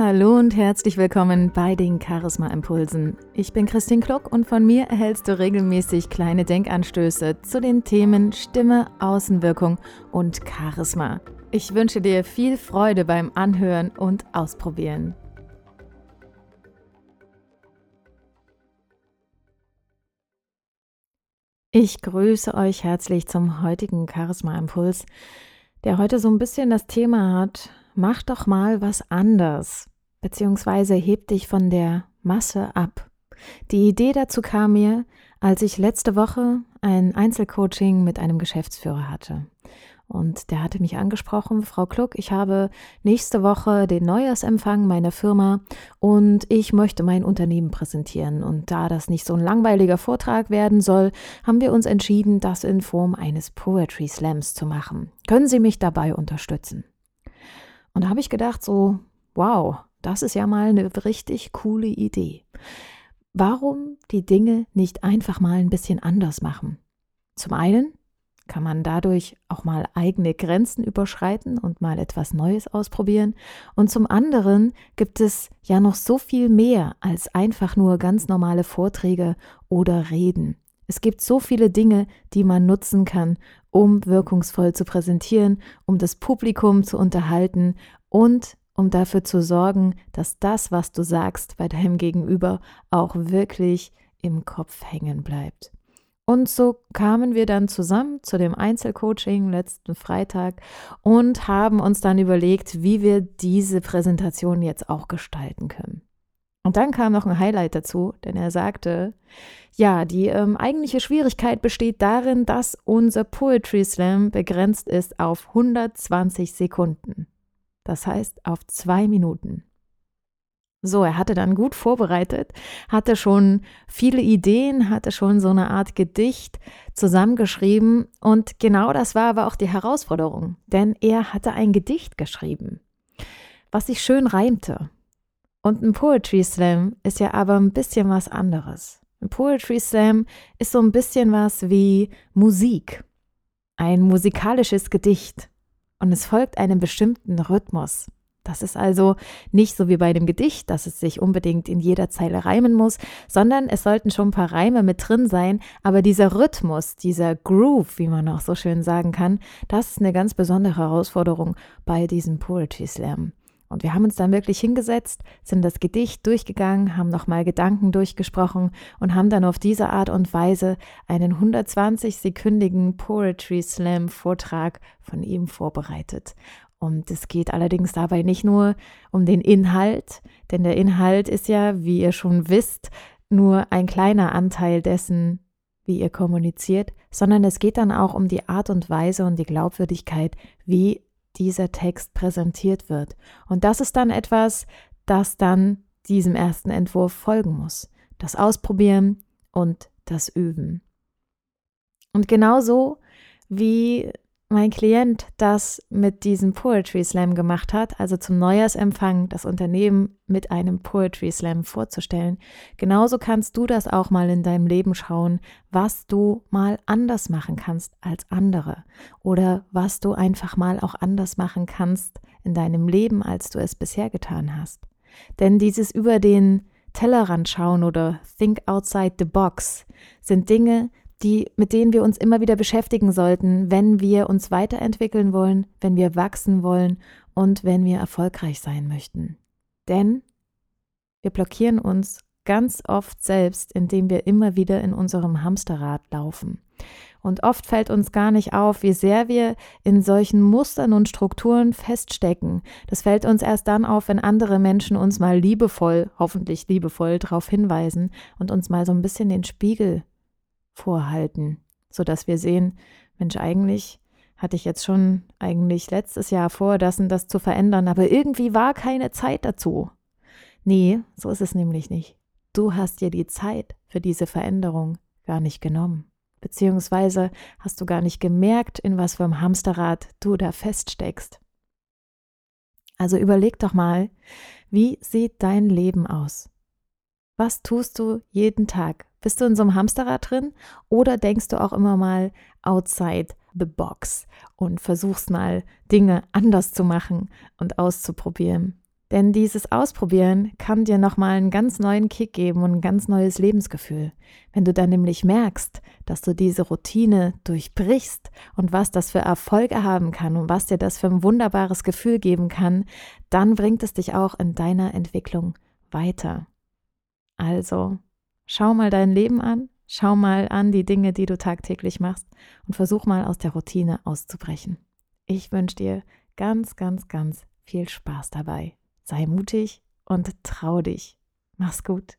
Hallo und herzlich willkommen bei den Charisma Impulsen. Ich bin Christine Kluck und von mir erhältst du regelmäßig kleine Denkanstöße zu den Themen Stimme, Außenwirkung und Charisma. Ich wünsche dir viel Freude beim Anhören und Ausprobieren. Ich grüße euch herzlich zum heutigen Charisma Impuls, der heute so ein bisschen das Thema hat, mach doch mal was anders, beziehungsweise heb dich von der Masse ab. Die Idee dazu kam mir, als ich letzte Woche ein Einzelcoaching mit einem Geschäftsführer hatte. Und der hatte mich angesprochen, Frau Kluck, ich habe nächste Woche den Neujahrsempfang meiner Firma und ich möchte mein Unternehmen präsentieren. Und da das nicht so ein langweiliger Vortrag werden soll, haben wir uns entschieden, das in Form eines Poetry Slams zu machen. Können Sie mich dabei unterstützen? Und da habe ich gedacht, so, wow, das ist ja mal eine richtig coole Idee. Warum die Dinge nicht einfach mal ein bisschen anders machen? Zum einen kann man dadurch auch mal eigene Grenzen überschreiten und mal etwas Neues ausprobieren. Und zum anderen gibt es ja noch so viel mehr als einfach nur ganz normale Vorträge oder Reden. Es gibt so viele Dinge, die man nutzen kann, um wirkungsvoll zu präsentieren, um das Publikum zu unterhalten und um dafür zu sorgen, dass das, was du sagst bei deinem Gegenüber, auch wirklich im Kopf hängen bleibt. Und so kamen wir dann zusammen zu dem Einzelcoaching letzten Freitag und haben uns dann überlegt, wie wir diese Präsentation jetzt auch gestalten können. Und dann kam noch ein Highlight dazu, denn er sagte, ja, die ähm, eigentliche Schwierigkeit besteht darin, dass unser Poetry Slam begrenzt ist auf 120 Sekunden. Das heißt auf zwei Minuten. So, er hatte dann gut vorbereitet, hatte schon viele Ideen, hatte schon so eine Art Gedicht zusammengeschrieben und genau das war aber auch die Herausforderung, denn er hatte ein Gedicht geschrieben, was sich schön reimte. Und ein Poetry Slam ist ja aber ein bisschen was anderes. Ein Poetry Slam ist so ein bisschen was wie Musik, ein musikalisches Gedicht und es folgt einem bestimmten Rhythmus. Das ist also nicht so wie bei dem Gedicht, dass es sich unbedingt in jeder Zeile reimen muss, sondern es sollten schon ein paar Reime mit drin sein. Aber dieser Rhythmus, dieser Groove, wie man auch so schön sagen kann, das ist eine ganz besondere Herausforderung bei diesem Poetry Slam. Und wir haben uns dann wirklich hingesetzt, sind das Gedicht durchgegangen, haben nochmal Gedanken durchgesprochen und haben dann auf diese Art und Weise einen 120-sekündigen Poetry Slam Vortrag von ihm vorbereitet. Und es geht allerdings dabei nicht nur um den Inhalt, denn der Inhalt ist ja, wie ihr schon wisst, nur ein kleiner Anteil dessen, wie ihr kommuniziert, sondern es geht dann auch um die Art und Weise und die Glaubwürdigkeit, wie dieser Text präsentiert wird. Und das ist dann etwas, das dann diesem ersten Entwurf folgen muss. Das Ausprobieren und das Üben. Und genauso wie mein Klient das mit diesem Poetry Slam gemacht hat, also zum Neujahrsempfang das Unternehmen mit einem Poetry Slam vorzustellen, genauso kannst du das auch mal in deinem Leben schauen, was du mal anders machen kannst als andere oder was du einfach mal auch anders machen kannst in deinem Leben, als du es bisher getan hast. Denn dieses über den Tellerrand schauen oder think outside the box sind Dinge, die, mit denen wir uns immer wieder beschäftigen sollten, wenn wir uns weiterentwickeln wollen, wenn wir wachsen wollen und wenn wir erfolgreich sein möchten. Denn wir blockieren uns ganz oft selbst, indem wir immer wieder in unserem Hamsterrad laufen. Und oft fällt uns gar nicht auf, wie sehr wir in solchen Mustern und Strukturen feststecken. Das fällt uns erst dann auf, wenn andere Menschen uns mal liebevoll, hoffentlich liebevoll, darauf hinweisen und uns mal so ein bisschen den Spiegel vorhalten, sodass wir sehen, Mensch, eigentlich hatte ich jetzt schon eigentlich letztes Jahr vor, das und das zu verändern, aber irgendwie war keine Zeit dazu. Nee, so ist es nämlich nicht. Du hast dir die Zeit für diese Veränderung gar nicht genommen. Beziehungsweise hast du gar nicht gemerkt, in was für einem Hamsterrad du da feststeckst. Also überleg doch mal, wie sieht dein Leben aus? Was tust du jeden Tag? Bist du in so einem Hamsterrad drin oder denkst du auch immer mal outside the box und versuchst mal Dinge anders zu machen und auszuprobieren? Denn dieses Ausprobieren kann dir nochmal einen ganz neuen Kick geben und ein ganz neues Lebensgefühl. Wenn du dann nämlich merkst, dass du diese Routine durchbrichst und was das für Erfolge haben kann und was dir das für ein wunderbares Gefühl geben kann, dann bringt es dich auch in deiner Entwicklung weiter. Also, schau mal dein Leben an, schau mal an die Dinge, die du tagtäglich machst und versuch mal aus der Routine auszubrechen. Ich wünsche dir ganz, ganz, ganz viel Spaß dabei. Sei mutig und trau dich. Mach's gut.